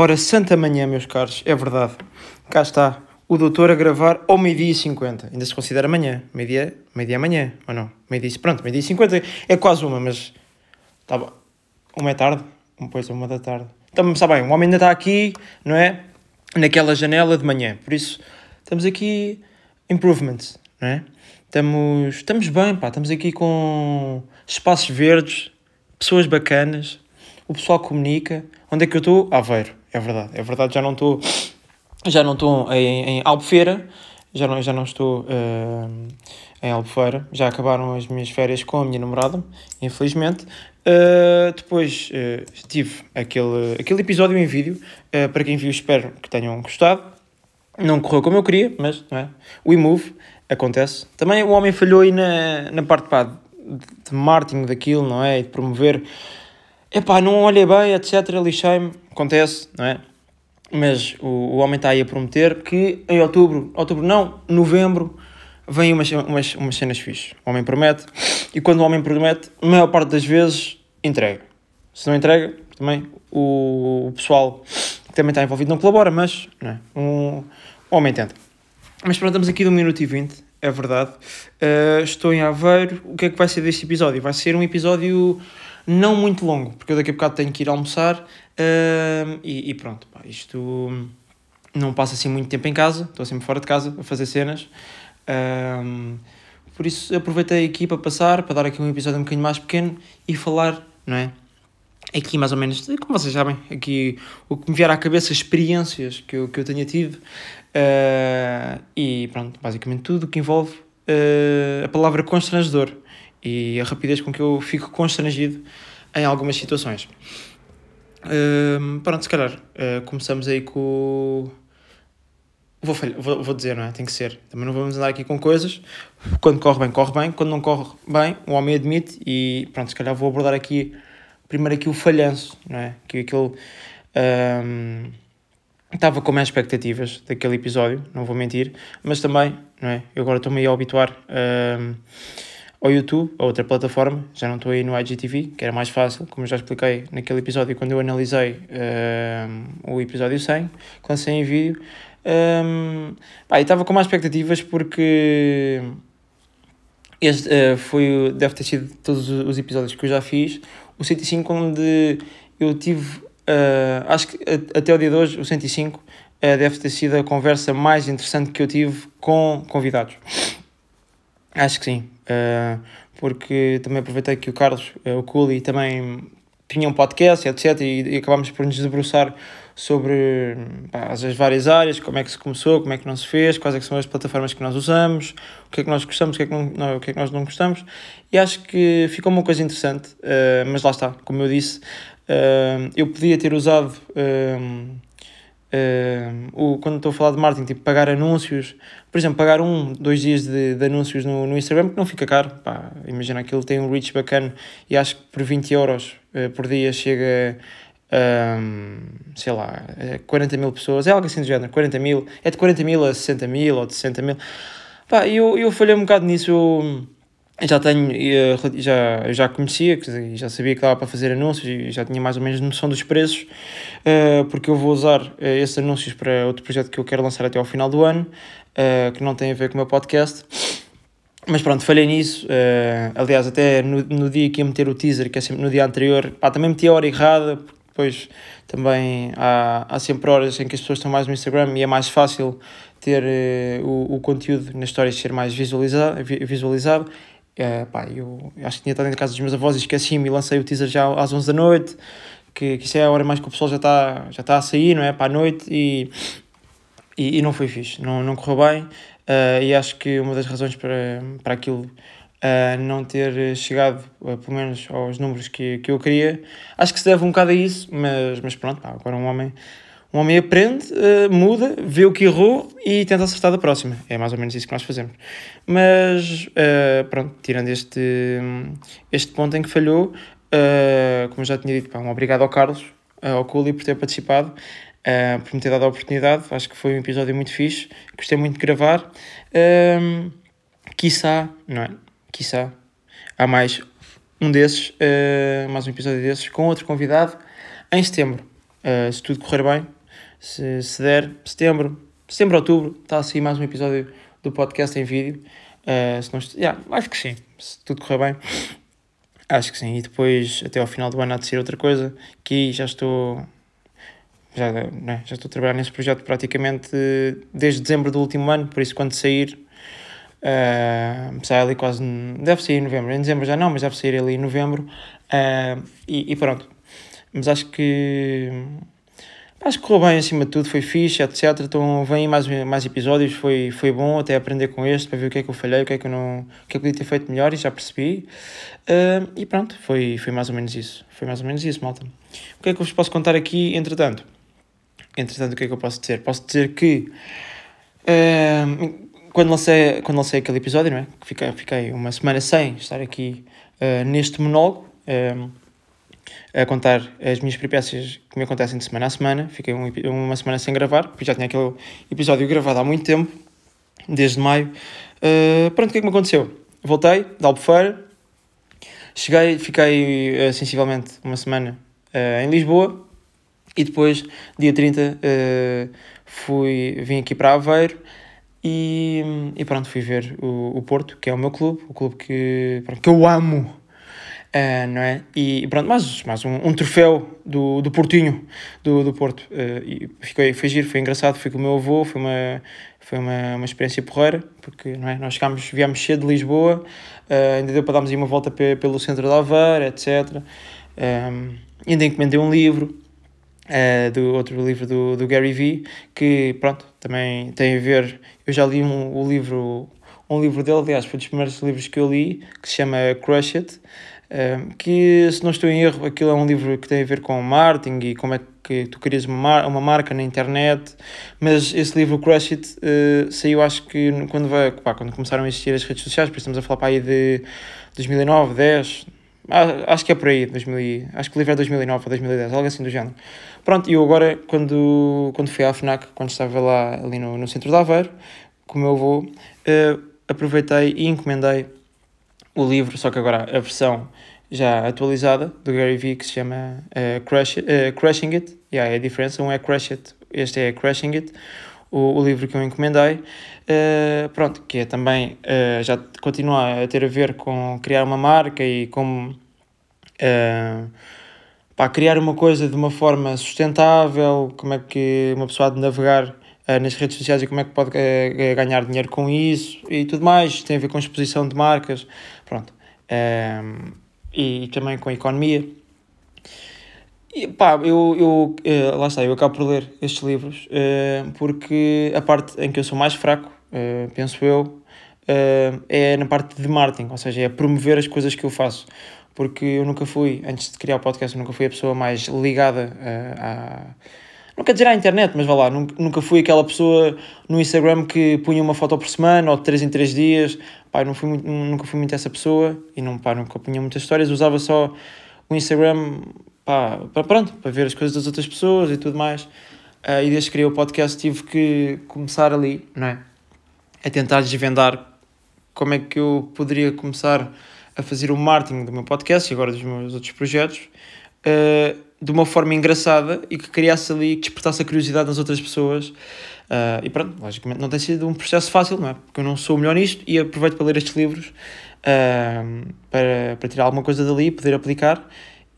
Ora, santa manhã, meus caros, é verdade. Cá está o doutor a gravar ao meio-dia e 50. Ainda se considera manhã. Meio-dia meio amanhã, ou não? Meio-dia, pronto, meio-dia e 50 é quase uma, mas. Tá bom. Uma é tarde, depois uma da tarde. Então, está bem, o homem ainda está aqui, não é? Naquela janela de manhã. Por isso, estamos aqui. Improvements, não é? Estamos, estamos bem, pá. Estamos aqui com espaços verdes, pessoas bacanas, o pessoal comunica. Onde é que eu estou? Aveiro é verdade, é verdade, já não estou já não estou em, em Albufeira, já não, já não estou uh, em Albufeira, já acabaram as minhas férias com a minha namorada, infelizmente. Uh, depois uh, tive aquele, aquele episódio em vídeo, para quem viu espero que tenham gostado. Não correu como eu queria, mas não é? o move acontece. Também o homem falhou aí na, na parte pá, de marketing daquilo, não é? E de promover epá, não olhei bem, etc, lixei-me, acontece, não é? Mas o, o homem está aí a prometer que em outubro, outubro não, novembro, vem umas, umas, umas cenas fixas. O homem promete, e quando o homem promete, a maior parte das vezes, entrega. Se não entrega, também o, o pessoal que também está envolvido não colabora, mas não é? um, o homem tenta. Mas pronto, estamos aqui de 1 minuto e 20, é verdade. Uh, estou em Aveiro. O que é que vai ser deste episódio? Vai ser um episódio não muito longo, porque eu daqui a bocado tenho que ir almoçar uh, e, e, pronto, pá, isto não passa assim muito tempo em casa, estou sempre fora de casa a fazer cenas. Uh, por isso aproveitei aqui para passar, para dar aqui um episódio um bocadinho mais pequeno e falar, não é? Aqui mais ou menos, como vocês sabem, aqui o que me vier à cabeça, experiências que eu, que eu tenha tido uh, e pronto, basicamente tudo o que envolve uh, a palavra constrangedor e a rapidez com que eu fico constrangido em algumas situações. Uh, pronto, se calhar uh, começamos aí com. Vou, vou, vou dizer, não é? Tem que ser. Também não vamos andar aqui com coisas. Quando corre bem, corre bem. Quando não corre bem, o homem admite. E pronto, se calhar vou abordar aqui primeiro aqui o falhanço, não é? Que aquele. Um, estava com mais expectativas daquele episódio, não vou mentir, mas também, não é? Eu agora estou-me a habituar. Um, ao YouTube, a outra plataforma, já não estou aí no IGTV, que era mais fácil, como já expliquei naquele episódio quando eu analisei uh, o episódio 100, que lancei em vídeo. Um, pá, e estava com mais expectativas porque este uh, foi, deve ter sido todos os episódios que eu já fiz, o 105 onde eu tive, uh, acho que até o dia de hoje, o 105, uh, deve ter sido a conversa mais interessante que eu tive com convidados. Acho que sim, porque também aproveitei que o Carlos, uh, o Culi, também tinha um podcast, etc. E, e acabámos por nos debruçar sobre pá, as várias áreas, como é que se começou, como é que não se fez, quais é são as plataformas que nós usamos, o que é que nós gostamos, o que é que, não, o que, é que nós não gostamos. E acho que ficou uma coisa interessante, uh, mas lá está, como eu disse, eu podia ter usado Uh, o, quando estou a falar de marketing, tipo pagar anúncios, por exemplo, pagar um, dois dias de, de anúncios no, no Instagram, que não fica caro. Pá, imagina aquilo tem um reach bacana e acho que por 20 euros uh, por dia chega a, sei lá, 40 mil pessoas. É algo assim do género, 40 mil, é de 40 mil a 60 mil ou de 60 mil. Pá, eu, eu falhei um bocado nisso. Eu, já tenho, eh, já, já conhecia, já sabia que dava para fazer anúncios e já tinha mais ou menos noção dos preços, eh, porque eu vou usar eh, esses anúncios para outro projeto que eu quero lançar até ao final do ano, que não tem a ver com o meu podcast. Mas pronto, falhei nisso. aliás, até no, no dia que ia meter o teaser, que é sempre no dia anterior, pá, também meti a hora errada, depois também há, há sempre horas em que as pessoas estão mais no Instagram e é mais fácil ter o, o conteúdo nas histórias ser mais visualizado, visualizado Uh, pá, eu acho que tinha estado em casa dos meus avós e esqueci-me e lancei o teaser já às 11 da noite, que, que isso é a hora mais que o pessoal já está já tá a sair, não é? Para a noite e, e, e não foi fixe, não, não correu bem. Uh, e acho que uma das razões para, para aquilo uh, não ter chegado, uh, pelo menos, aos números que, que eu queria, acho que se deve um bocado a isso, mas, mas pronto, pá, agora um homem um homem aprende, uh, muda, vê o que errou e tenta acertar da próxima. É mais ou menos isso que nós fazemos. Mas, uh, pronto, tirando este, este ponto em que falhou, uh, como já tinha dito, pá, um obrigado ao Carlos, ao Culi, por ter participado, por me ter dado a oportunidade. Acho que foi um episódio muito fixe, gostei muito de gravar. Uh, quiçá, não é? Quiçá, há mais um desses, mais um episódio desses, com outro convidado, em setembro se tudo correr bem, se, se der, setembro, setembro, outubro, está assim mais um episódio do podcast em vídeo. Uh, se não, yeah, acho que sim, se tudo correr bem, acho que sim. E depois, até ao final do ano, há de ser outra coisa, que já estou já, né, já estou a trabalhar nesse projeto praticamente desde dezembro do último ano, por isso quando sair, uh, sai ali quase, deve sair em novembro, em dezembro já não, mas deve sair ali em novembro, uh, e, e, pronto. Mas acho que, acho que correu bem acima de tudo, foi fixe, etc. Então vem mais, mais episódios, foi, foi bom até aprender com este, para ver o que é que eu falhei, o que é que eu não, o que é que podia ter feito melhor, e já percebi. Uh, e pronto, foi, foi mais ou menos isso, foi mais ou menos isso, malta. O que é que eu vos posso contar aqui, entretanto? Entretanto, o que é que eu posso dizer? Posso dizer que uh, quando, lancei, quando lancei aquele episódio, não é? Que fiquei, fiquei uma semana sem estar aqui uh, neste monólogo a contar as minhas peripécias que me acontecem de semana a semana. Fiquei um, uma semana sem gravar, porque já tinha aquele episódio gravado há muito tempo, desde maio. Uh, pronto, o que é que me aconteceu? Voltei da Albufeira, cheguei, fiquei sensivelmente uma semana em Lisboa e depois, dia 30, uh, eh, fui, vim aqui para Aveiro e, e pronto, fui ver o, o Porto, que é o meu clube, o clube que, pronto, que eu amo. Uh, não é? E, pronto, mais, mais um, um, troféu do, do Portinho, do, do Porto. Uh, e fiquei, foi giro, foi engraçado, fui com o meu avô, foi uma, foi uma, uma experiência porreira, porque não é? nós chegámos, viemos cedo de Lisboa, uh, ainda deu para darmos uma volta pelo centro de Aveiro, etc. Um, ainda encomendei um livro, uh, do outro livro do, do Gary Vee, que pronto, também tem a ver. Eu já li um, o livro, um livro dele, aliás, foi dos primeiros livros que eu li, que se chama Crush It. Que se não estou em erro, aquilo é um livro que tem a ver com marketing e como é que tu crias uma, mar uma marca na internet, mas esse livro Crush It uh, saiu acho que quando, vai, pá, quando começaram a existir as redes sociais, por estamos a falar para aí de 2009, 10, ah, acho que é por aí, 2000, acho que o livro é 2009 ou 2010, algo assim do género. Pronto, e eu agora, quando, quando fui à FNAC, quando estava lá ali no, no centro de Aveiro, com o meu avô, uh, aproveitei e encomendei o livro, só que agora a versão já atualizada do Gary Vee, que se chama uh, Crash, uh, Crashing It. Yeah, é a diferença, um é Crash It, este é Crashing It, o, o livro que eu encomendei. Uh, pronto, que é também, já continua a ter a ver com criar uma marca e como pá, criar uma coisa de uma forma sustentável, como é que uma pessoa há de navegar nas redes sociais e como é que pode uh, ganhar dinheiro com isso e tudo mais, tem a ver com exposição de marcas, pronto, e, também com economia. E pá, eu, eu lá está, eu acabo por ler estes livros porque a parte em que eu sou mais fraco, penso eu, é na parte de marketing, ou seja, é promover as coisas que eu faço porque eu nunca fui, antes de criar o podcast, eu nunca fui a pessoa mais ligada uh. Não quer dizer à internet, mas vá lá, nunca, nunca fui aquela pessoa no Instagram que punha uma foto por semana ou de 3 em 3 dias. Pá, não fui, nunca fui muito essa pessoa e não, pá, nunca punha muitas histórias, usava só o Instagram pá, para, pronto, para ver as coisas das outras pessoas e tudo mais. Uh, e desde que criei o podcast tive que começar ali, não é? A tentar desvendar como é que eu poderia começar a fazer o marketing do meu podcast e agora dos meus outros projetos uh, de uma forma engraçada e que criasse ali, que despertasse a curiosidade nas outras pessoas. Uh, e pronto, logicamente não tem sido um processo fácil, não é? Porque eu não sou o melhor nisto e aproveito para ler estes livros uh, para, para tirar alguma coisa dali, poder aplicar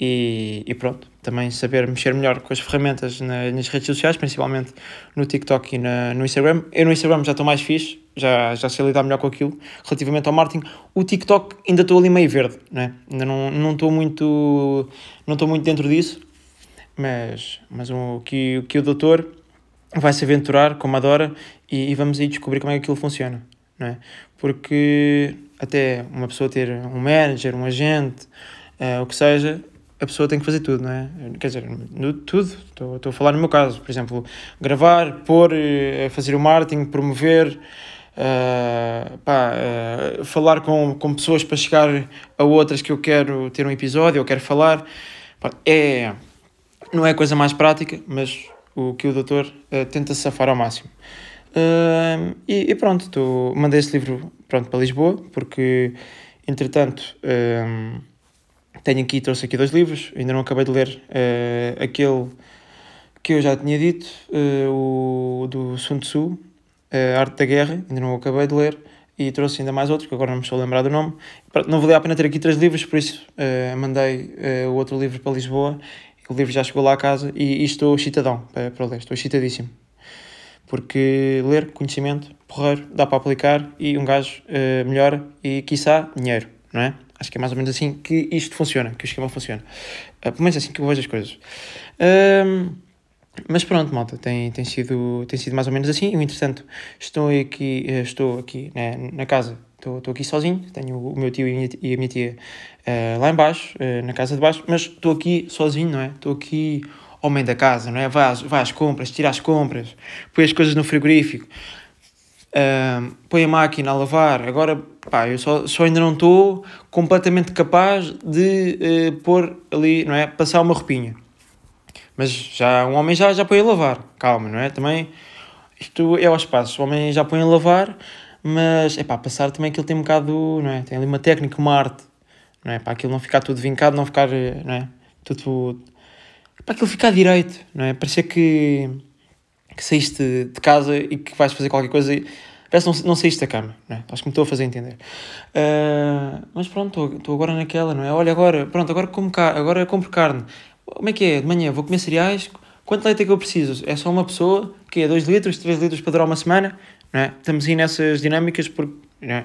e, e pronto, também saber mexer melhor com as ferramentas na, nas redes sociais, principalmente no TikTok e na, no Instagram. Eu no Instagram já estou mais fixe, já, já sei lidar melhor com aquilo. Relativamente ao marketing, o TikTok ainda estou ali meio verde, né? ainda não, não estou muito, não muito dentro disso, mas, mas o, que, o que o doutor vai se aventurar, como adora, e, e vamos aí descobrir como é que aquilo funciona. Não é? Porque até uma pessoa ter um manager, um agente, uh, o que seja, a pessoa tem que fazer tudo, não é? Quer dizer, no, tudo. Estou, a falar no meu caso, por exemplo, gravar, pôr, uh, fazer o marketing, promover, uh, pá, uh, falar com, com pessoas para chegar a outras que eu quero ter um episódio, eu quero falar. Pá, é, não é a coisa mais prática, mas o que o doutor uh, tenta safar ao máximo. E, e, pronto, mandei esse livro pronto, para Lisboa, porque entretanto tenho aqui, trouxe aqui dois livros, ainda não acabei de ler aquele que eu já tinha dito, uh, o do Sun Tzu, a Arte da Guerra, ainda não acabei de ler, e trouxe ainda mais outro, que agora não me estou a lembrar do nome. Não valia a pena ter aqui três livros, por isso uh, mandei uh, o outro livro para Lisboa. O livro já chegou lá a casa e, e estou excitadão para, para ler, estou excitadíssimo. Porque ler, conhecimento, porreiro, dá para aplicar e um gajo uh, melhora e, quiçá, dinheiro, não é? Acho que é mais ou menos assim que isto funciona, que o esquema funciona. Uh, pelo menos é assim que eu vejo as coisas. Uh, mas pronto, malta, tem, tem, sido, tem sido mais ou menos assim. Eu, entretanto, estou aqui, eh, estou aqui né, na casa, estou, aqui sozinho. Tenho o meu tio e a minha, e a minha tia uh, lá embaixo, uh, na casa de baixo, mas estou aqui sozinho, não é? Estou aqui homem da casa, não é? Vai às, vai às compras, tira as compras, põe as coisas no frigorífico, uh, põe a máquina a lavar. Agora, pá, eu só, só ainda não estou completamente capaz de pôr ali, não é? Passar uma roupinha. Mas já um homem já, já põe a lavar, calma, não é? Também isto é ao espaço, o homem já põe a lavar, mas é pá, passar também aquilo tem um bocado, não é? Tem ali uma técnica, uma arte, não é? Para aquilo não ficar tudo vincado, não ficar, não é? Tudo. Para aquilo ficar direito, não é? Parecer que, que saíste de casa e que vais fazer qualquer coisa e parece não, não saíste da cama, não é? Acho que me estou a fazer entender. Uh, mas pronto, estou agora naquela, não é? Olha, agora, pronto, agora, como agora compro carne. Como é que é? De manhã vou comer cereais. Quanto leite é que eu preciso? É só uma pessoa? Que é 2 litros, 3 litros para durar uma semana? É? Estamos aí nessas dinâmicas porque é?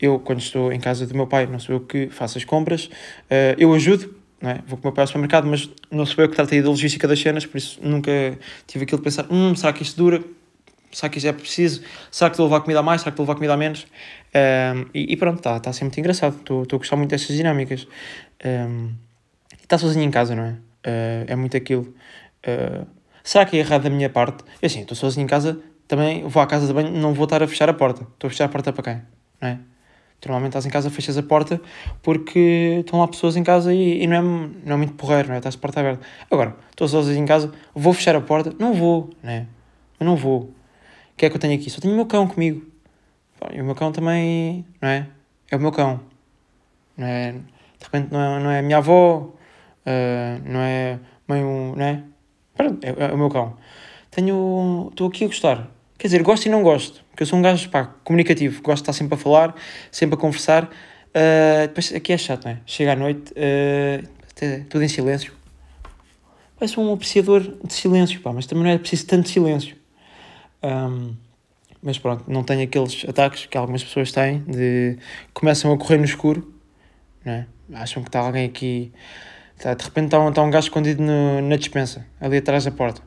eu, quando estou em casa do meu pai, não sou eu que faço as compras. Uh, eu ajudo, é? vou com o meu pai ao supermercado, mas não sou eu que trato aí da logística das cenas, por isso nunca tive aquilo de pensar: hum, será que isto dura? Será que isto é preciso? Será que estou a levar comida a mais? Será que estou a levar comida a menos? Um, e, e, pronto, está tá a ser muito engraçado. Estou a gostar muito destas dinâmicas. Um, e está sozinho em casa, não é? Uh, é muito aquilo. Uh, será que é errado da minha parte? Eu assim, estou sozinho em casa, também vou à casa de banho, não vou estar a fechar a porta. Estou a fechar a porta para quem? Não é? Normalmente estás em casa, fechas a porta porque estão lá pessoas em casa e, e não, é, não é muito porreiro, não é? Estás a porta aberta. Agora, estou sozinho em casa, vou fechar a porta? Não vou, não é? Eu não vou. O que é que eu tenho aqui? Só tenho o meu cão comigo. E o meu cão também, não é? É o meu cão. Não é? De repente não é, não é minha avó, uh, não é meio, não é? É, é, o meu cão. Tenho, estou aqui a gostar. Quer dizer, gosto e não gosto, porque eu sou um gajo, pá, comunicativo, gosto de estar sempre a falar, sempre a conversar. Uh, depois aqui é chato, não é? Chega à noite, uh, tudo em silêncio. Parece um apreciador de silêncio, pá, mas também não é preciso tanto silêncio. Um, mas pronto, não tenho aqueles ataques que algumas pessoas têm de começam a correr no escuro, não é? acham que está alguém aqui Tá, de repente está um, tá um gajo escondido no, na dispensa, ali atrás da porta.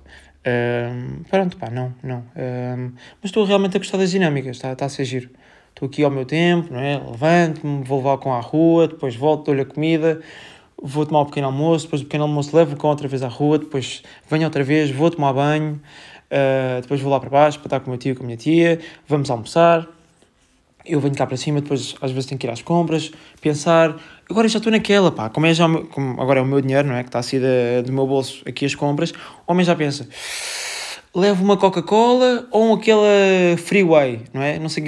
Um, pronto, pá, não, não. Um, mas estou realmente a gostar das dinâmicas, está tá a ser giro. Estou aqui ao meu tempo, não é? Levanto-me, vou levar com à rua, depois volto, dou-lhe a comida, vou tomar um pequeno almoço, depois do pequeno almoço levo o cão outra vez à rua, depois venho outra vez, vou tomar banho, uh, depois vou lá para baixo para estar com o meu tio e com a minha tia, vamos almoçar, eu venho cá para cima, depois às vezes tenho que ir às compras, pensar, agora já estou naquela, pá, como, é já, como agora é o meu dinheiro, não é, que está a sair da, do meu bolso aqui as compras, o homem já pensa, levo uma Coca-Cola ou aquela Freeway, não é, não sei,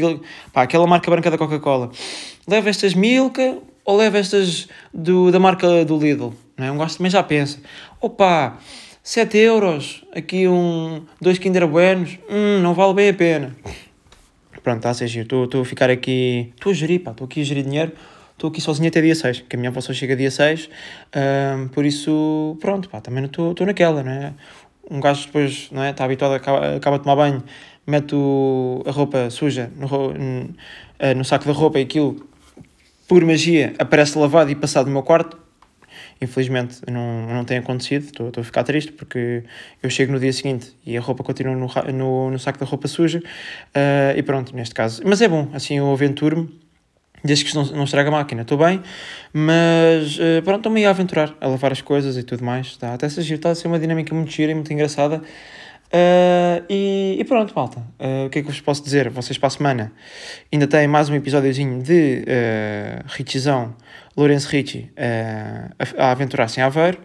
pá, aquela marca branca da Coca-Cola, levo estas Milka ou levo estas do, da marca do Lidl, não é, um gosto também já pensa, opa, 7 euros, aqui um, dois Kinder Buenos, hum, não vale bem a pena pronto, está a ser giro. Estou a ficar aqui. Estou a gerir, pá. Estou aqui a gerir dinheiro. Estou aqui sozinho até dia 6, que a minha avó só chega dia 6. Um, por isso, pronto, pá. Também estou naquela, não é? Um gajo depois, não é? Está habituado, acaba, acaba de tomar banho, mete a roupa suja no, no, eh, no saco da roupa e aquilo, por magia, aparece lavado e passado no meu quarto Infelizmente não, não tem acontecido, estou, a ficar triste porque eu chego no dia seguinte e a roupa continua no, no, no saco da roupa suja uh, e pronto, neste caso. Mas é bom, assim eu aventuro-me, desde que não, não estraga a máquina, estou bem, mas uh, pronto, estou-me a aventurar, a lavar as coisas e tudo mais, está até a está a ser uma dinâmica muito gira e muito engraçada. Uh, e, e, pronto, malta. Uh, o que é que vos posso dizer? Vocês para a semana ainda têm mais um episódiozinho de uh, Richizão Lourenço Ricci uh, a, aventurar-se em Aveiro.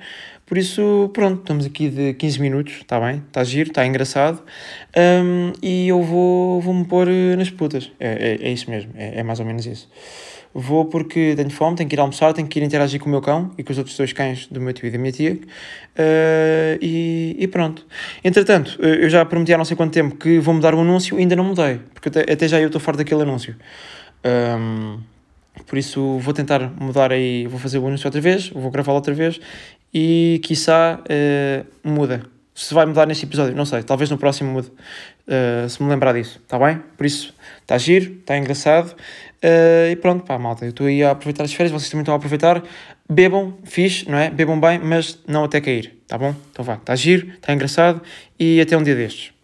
Por isso, pronto, estamos aqui de 15 minutos, está bem? Está giro, está engraçado. Um, e eu vou, vou me pôr nas putas. É, é, é isso mesmo, é, é, mais ou menos isso. Vou porque tenho fome, tenho que ir almoçar, tenho que ir interagir com o meu cão e com os outros dois cães do meu tio e da minha tia. Uh, e, e, pronto. Entretanto, eu já prometi há não sei quanto tempo que vou mudar o anúncio e ainda não mudei, porque até, até já eu estou fora daquele anúncio. Um, por isso vou tentar mudar aí, vou fazer o anúncio outra vez, vou gravá-lo outra vez e quiçá uh, muda. Se vai mudar neste episódio, não sei, talvez no próximo mude, uh, se me lembrar disso, está bem? Por isso, está giro, está engraçado uh, e pronto, pá, malta, eu estou aí a aproveitar as férias, vocês também estão a aproveitar. Bebam, fixe, não é? Bebam bem, mas não até cair, tá bom? Então vá, está giro, está engraçado e até um dia destes.